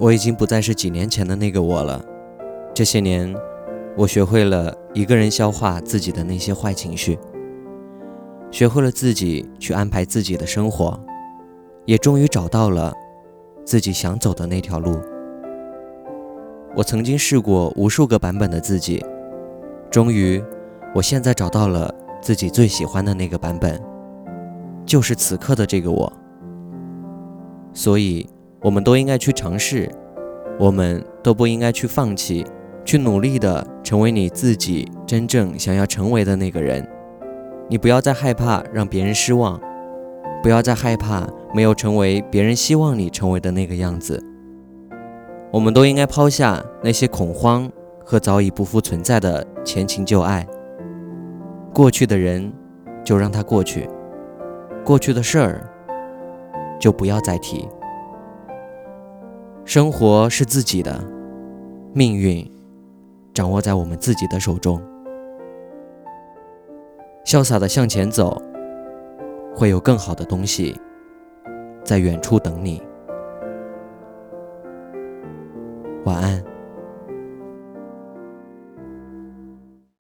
我已经不再是几年前的那个我了。这些年，我学会了一个人消化自己的那些坏情绪，学会了自己去安排自己的生活，也终于找到了自己想走的那条路。我曾经试过无数个版本的自己，终于，我现在找到了自己最喜欢的那个版本，就是此刻的这个我。所以，我们都应该去尝试，我们都不应该去放弃，去努力的成为你自己真正想要成为的那个人。你不要再害怕让别人失望，不要再害怕没有成为别人希望你成为的那个样子。我们都应该抛下那些恐慌和早已不复存在的前情旧爱。过去的人就让它过去，过去的事儿就不要再提。生活是自己的，命运掌握在我们自己的手中。潇洒的向前走，会有更好的东西在远处等你。晚安。